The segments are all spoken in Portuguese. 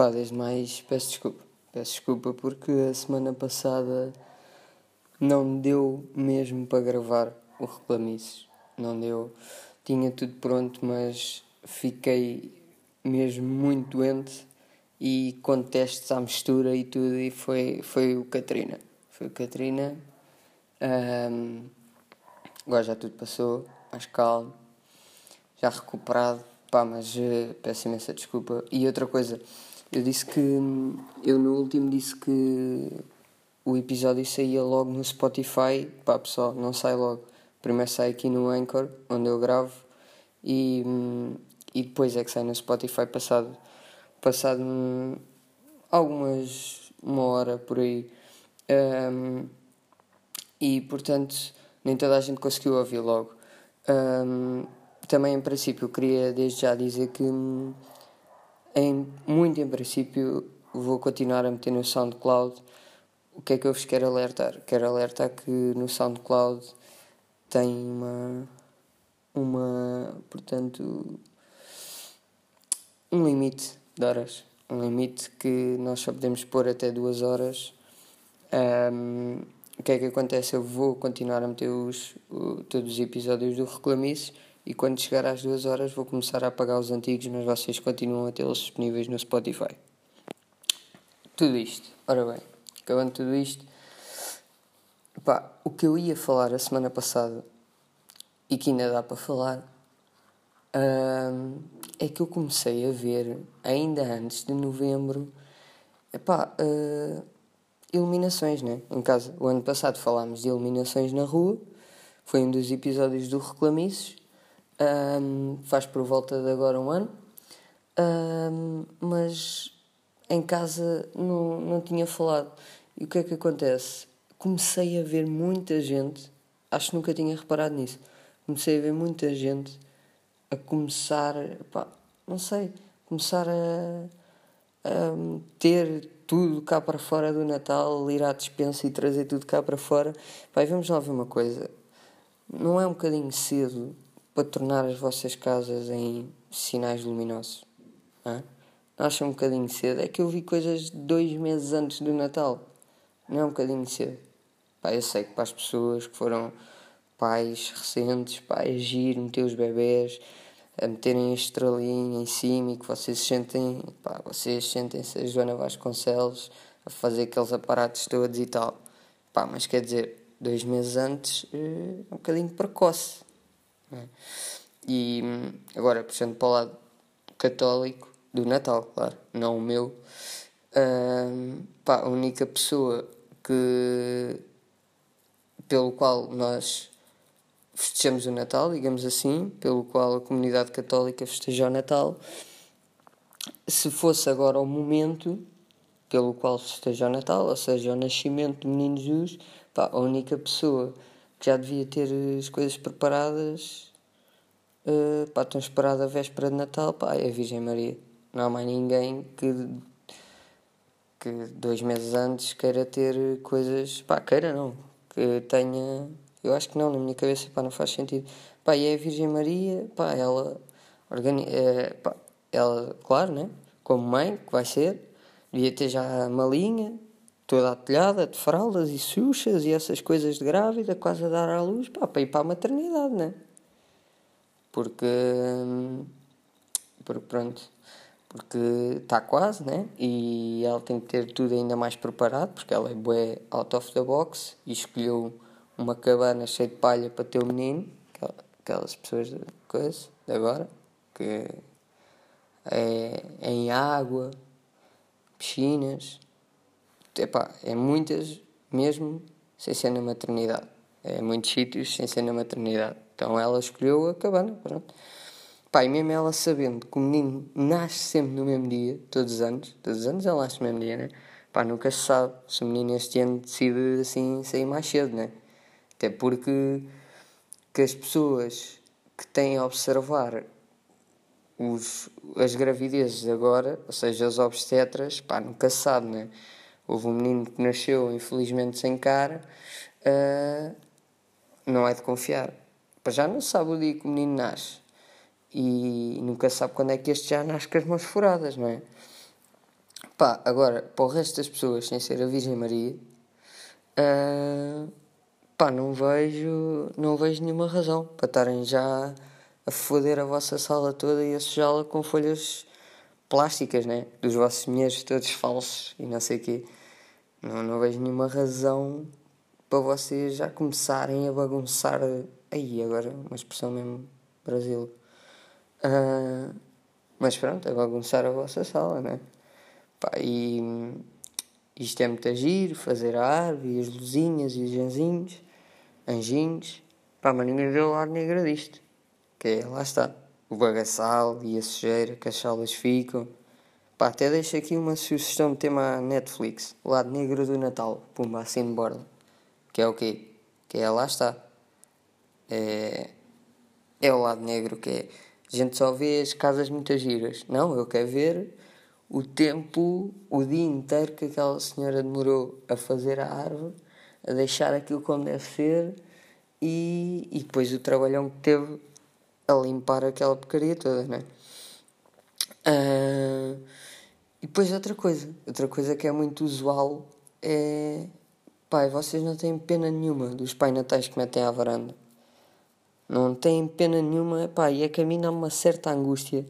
pá, desde mais peço desculpa. Peço desculpa porque a semana passada não deu mesmo para gravar o Reclamices. Não deu. Tinha tudo pronto, mas fiquei mesmo muito doente e com testes à mistura e tudo e foi, foi o Katrina. Foi o Katrina. Um, agora já tudo passou, mais calmo, já recuperado, pá, mas uh, peço imensa desculpa. E outra coisa, eu disse que eu no último disse que o episódio saía logo no Spotify, pá pessoal, não sai logo. Primeiro sai aqui no Anchor, onde eu gravo, e, e depois é que sai no Spotify passado, passado algumas, uma hora por aí. Um, e portanto nem toda a gente conseguiu ouvir logo. Um, também em princípio queria desde já dizer que em, muito em princípio vou continuar a meter no SoundCloud. O que é que eu vos quero alertar? Quero alertar que no SoundCloud tem uma uma portanto um limite de horas. Um limite que nós só podemos pôr até duas horas. Um, o que é que acontece? Eu vou continuar a meter os, o, todos os episódios do Reclamice e quando chegar às duas horas vou começar a apagar os antigos, mas vocês continuam a tê-los disponíveis no Spotify. Tudo isto. Ora bem, acabando tudo isto, pá, o que eu ia falar a semana passada e que ainda dá para falar hum, é que eu comecei a ver, ainda antes de novembro, epá, uh, iluminações né, em casa. O ano passado falámos de iluminações na rua, foi um dos episódios do Reclamices, um, faz por volta de agora um ano, um, mas em casa não, não tinha falado. E o que é que acontece? Comecei a ver muita gente, acho que nunca tinha reparado nisso, comecei a ver muita gente a começar, pá, não sei, começar a, a ter tudo cá para fora do Natal, ir à dispensa e trazer tudo cá para fora. Pai, vamos lá ver uma coisa. Não é um bocadinho cedo para tornar as vossas casas em sinais luminosos? Hã? Não acham um bocadinho cedo? É que eu vi coisas dois meses antes do Natal. Não é um bocadinho cedo. Pá, eu sei que para as pessoas que foram pais recentes, pá, agir, meter os bebés, a meterem a estrelinha em cima e que vocês sentem, pá, vocês sentem-se a Joana Vasconcelos a fazer aqueles aparatos todos e tal. Pá, mas quer dizer, dois meses antes eh, é um bocadinho precoce. É? E agora, puxando para o lado católico, do Natal, claro, não o meu, pá, a única pessoa que pelo qual nós festejamos o Natal, digamos assim, pelo qual a comunidade católica festeja o Natal. Se fosse agora o momento pelo qual festeja o Natal, ou seja, o nascimento do menino Jesus, pá, a única pessoa já devia ter as coisas preparadas, uh, pá, tão esperada a véspera de Natal, pá, é a Virgem Maria. Não há mais ninguém que, que dois meses antes queira ter coisas, pá, queira não, que tenha eu acho que não, na minha cabeça, pá, não faz sentido. Pá, e é a Virgem Maria, pá, ela, organi é, pá, ela, claro, né, como mãe, que vai ser, devia ter já uma linha, toda atelhada, de fraldas e suchas e essas coisas de grávida, quase a dar à luz, pá, para ir para a maternidade, né? Porque, porque pronto, porque está quase, né? E ela tem que ter tudo ainda mais preparado, porque ela é bué out of the box e escolheu uma cabana cheia de palha para ter o menino, aquelas pessoas de coisa, de agora, que é, é em água, piscinas, epá, é muitas mesmo sem ser na maternidade. É muitos sítios sem ser na maternidade. Então ela escolheu a cabana, pronto. Pá, e mesmo ela sabendo que o menino nasce sempre no mesmo dia, todos os anos, todos os anos ela nasce no mesmo dia, né? Pá, nunca se sabe se o menino este ano decide assim sair mais cedo, né? Até porque que as pessoas que têm a observar os, as gravidezes agora, ou seja, as obstetras, pá, nunca se sabe, né? Houve um menino que nasceu, infelizmente, sem cara, uh, não é de confiar. Para já não sabe o dia que o menino nasce. E nunca sabe quando é que este já nasce com as mãos furadas, não é? Pá, agora, para o resto das pessoas, sem ser a Virgem Maria, uh, pá, não vejo, não vejo nenhuma razão para estarem já a foder a vossa sala toda e a sujá-la com folhas plásticas, né? Dos vossos dinheiros todos falsos e não sei o quê. Não, não vejo nenhuma razão para vocês já começarem a bagunçar. Aí, agora, uma expressão mesmo Brasil. Uh, mas pronto, a bagunçar a vossa sala, né? Pá, e isto é muito agir, fazer a árvore, as luzinhas e os anjinhos, anjinhos. Pá, mas ninguém vê o lado negro disto. Que é, lá está, o bagaçal e a sujeira que as salas ficam. Pá, até deixo aqui uma sugestão de tema à Netflix. Lado negro do Natal. Pumba, assim de borda. Que é o quê? Que é, lá está. É, é o lado negro que é... A gente só vê as casas muitas giras. Não, eu quero ver o tempo, o dia inteiro que aquela senhora demorou a fazer a árvore, a deixar aquilo como deve ser e, e depois o trabalhão que teve a limpar aquela porcaria toda, né? Uh, e depois outra coisa, outra coisa que é muito usual é. Pai, vocês não têm pena nenhuma dos pai natais que metem à varanda. Não têm pena nenhuma, pá, e é que a mim dá uma certa angústia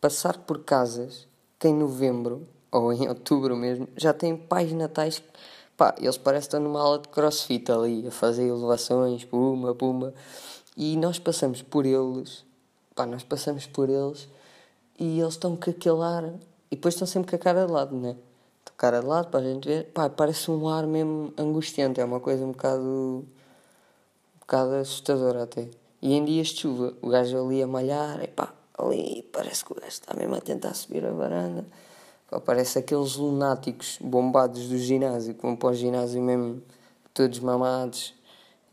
passar por casas que em novembro, ou em outubro mesmo, já têm pais natais pá, eles parecem estar numa aula de crossfit ali, a fazer elevações, puma, puma, e nós passamos por eles, pá, nós passamos por eles e eles estão com aquele ar, e depois estão sempre com a cara de lado, né? A cara de lado para a gente ver, pá, parece um ar mesmo angustiante, é uma coisa um bocado, um bocado assustadora até. E em dias de chuva, o gajo ali a malhar, e pá, ali parece que o gajo está mesmo a tentar subir a varanda. Pá, parece aqueles lunáticos bombados do ginásio, que vão para o ginásio mesmo todos mamados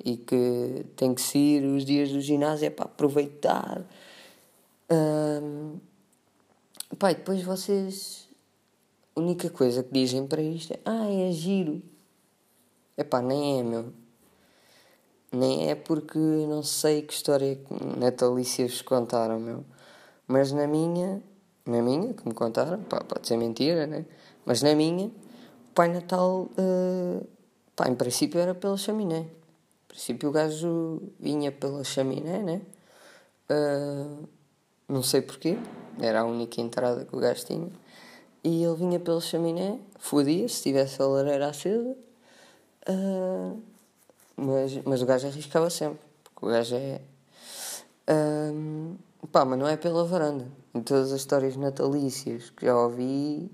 e que tem que sair os dias do ginásio é para aproveitar. Um, e depois vocês. A única coisa que dizem para isto é: Ah, é giro. É pá, nem é, meu. Nem é porque não sei que história natalícia vos contaram, meu. Mas na minha, na minha, que me contaram, pá, pode ser mentira, né? Mas na minha, o Pai Natal, uh, pá, em princípio era pela chaminé. Em princípio o gajo vinha pela chaminé, né? Uh, não sei porquê, era a única entrada que o gajo tinha. E ele vinha pela chaminé, fodia se tivesse a lareira acesa. Uh, mas, mas o gajo arriscava sempre, porque o gajo é. Um, pá, mas não é pela varanda. Em todas as histórias natalícias que já ouvi,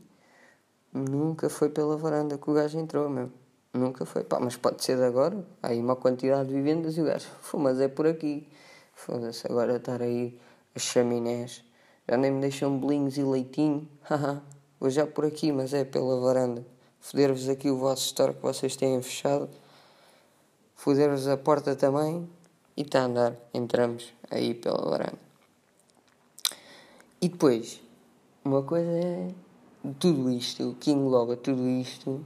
nunca foi pela varanda que o gajo entrou, meu. Nunca foi. Pá, mas pode ser de agora. Há aí uma quantidade de vivendas e o gajo, mas é por aqui. Foda-se, agora estar aí as chaminés. Já nem me deixam bolinhos e leitinho. Vou já por aqui, mas é pela varanda. Foder-vos aqui o vosso store que vocês têm fechado foder-vos a porta também e está a andar. Entramos aí pela varanda. E depois, uma coisa é tudo isto, que engloba tudo isto,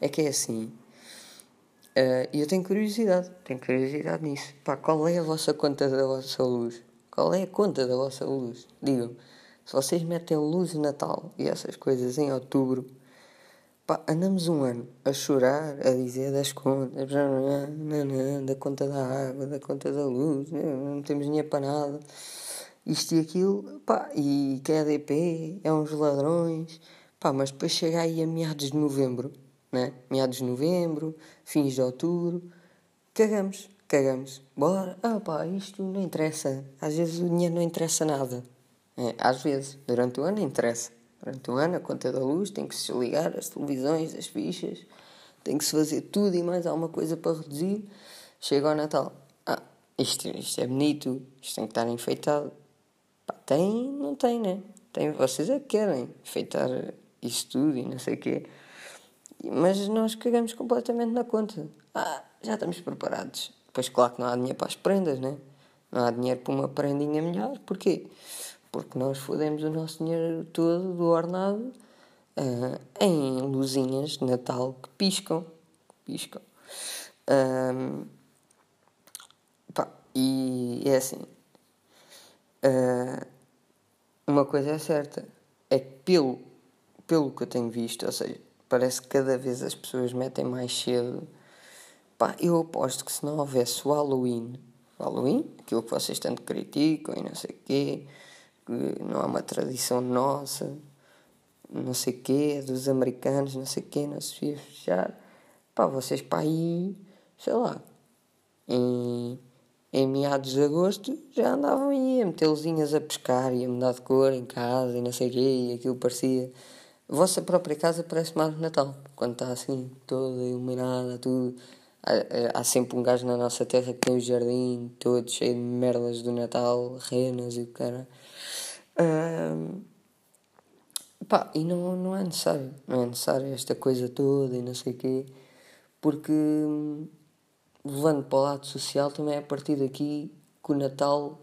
é que é assim. Uh, e eu tenho curiosidade, tenho curiosidade nisso. Pá, qual é a vossa conta da vossa luz? Qual é a conta da vossa luz? Digam, se vocês metem luz de Natal e essas coisas em outubro, Pá, andamos um ano a chorar, a dizer das contas, da conta da água, da conta da luz, não temos dinheiro para nada, isto e aquilo, pá, e que é ADP, é uns ladrões, pá, mas depois chega aí a meados de novembro, né? Meados de novembro, fins de outubro, cagamos, cagamos, bora, ah pá, isto não interessa, às vezes o dinheiro não interessa nada, é, às vezes, durante o ano interessa. Durante o ano, a conta da luz tem que se ligar as televisões, as fichas, tem que se fazer tudo e mais alguma coisa para reduzir. Chega ao Natal. Ah, isto, isto é bonito, isto tem que estar enfeitado. Pá, tem, não tem, né? Tem, vocês é que querem enfeitar isso tudo e não sei o quê. Mas nós cagamos completamente na conta. Ah, já estamos preparados. Pois claro que não há dinheiro para as prendas, né? Não há dinheiro para uma prendinha melhor. Porquê? porque nós fodemos o nosso dinheiro todo do ornado uh, em luzinhas de Natal que piscam. piscam. Um, E é assim. Uh, uma coisa é certa. É que pelo, pelo que eu tenho visto, ou seja, parece que cada vez as pessoas metem mais cedo. Pá, eu aposto que se não houvesse o Halloween, Halloween, aquilo que vocês tanto criticam e não sei o quê, que não é uma tradição nossa, não sei o quê, dos americanos, não sei o quê, não se devia fechar. Pá, vocês para aí, sei lá, em, em meados de agosto já andavam aí a meter luzinhas a pescar e a mudar de cor em casa e não sei o quê, e aquilo parecia a vossa própria casa parece mais Natal, quando está assim, toda iluminada, tudo. Há, há, sempre um gajo na nossa terra que tem o jardim todo cheio de merdas do Natal, renas e o cara. Um, pá, e não, não é necessário, não é necessário esta coisa toda e não sei o quê, porque levando para o lado social também é a partir daqui que o Natal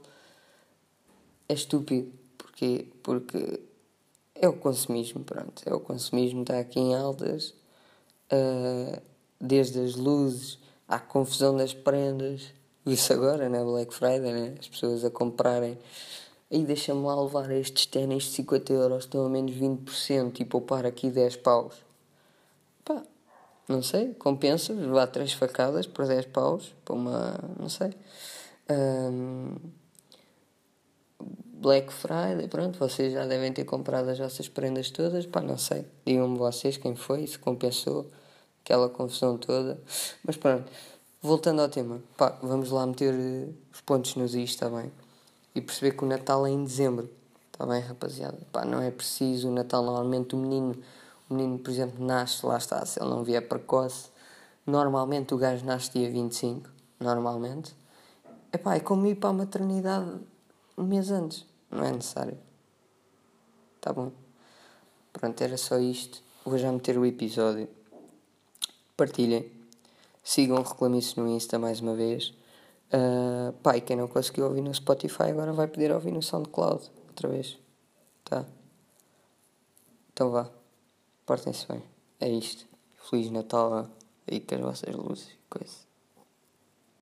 é estúpido. Porquê? Porque é o consumismo, pronto. É o consumismo, está aqui em altas, uh, desde as luzes à confusão das prendas. Isso agora, né? Black Friday, né? As pessoas a comprarem. Aí deixa-me lá levar estes ténis de 50 euros, estão a menos 20% e poupar aqui 10 paus. Pá, não sei, compensa levar 3 facadas por 10 paus para uma. não sei. Um, Black Friday, pronto, vocês já devem ter comprado as vossas prendas todas, pá, não sei. Digam-me vocês quem foi, se compensou aquela confusão toda. Mas pronto, voltando ao tema, pá, vamos lá meter eh, os pontos nos is, está bem? E perceber que o Natal é em dezembro, está bem, rapaziada? Pá, não é preciso o Natal, normalmente o menino, o menino, por exemplo, nasce, lá está, se ele não vier precoce, normalmente o gajo nasce dia 25, normalmente. Epá, é como ir para a maternidade um mês antes. Não é necessário. Tá bom? Pronto, era só isto. Vou já meter o episódio. Partilhem. Sigam o Reclamice no Insta mais uma vez. Uh, pá, e quem não conseguiu ouvir no Spotify agora vai poder ouvir no SoundCloud outra vez. Tá? Então vá. Portem-se bem. É isto. Feliz Natal aí com as vossas luzes e coisas.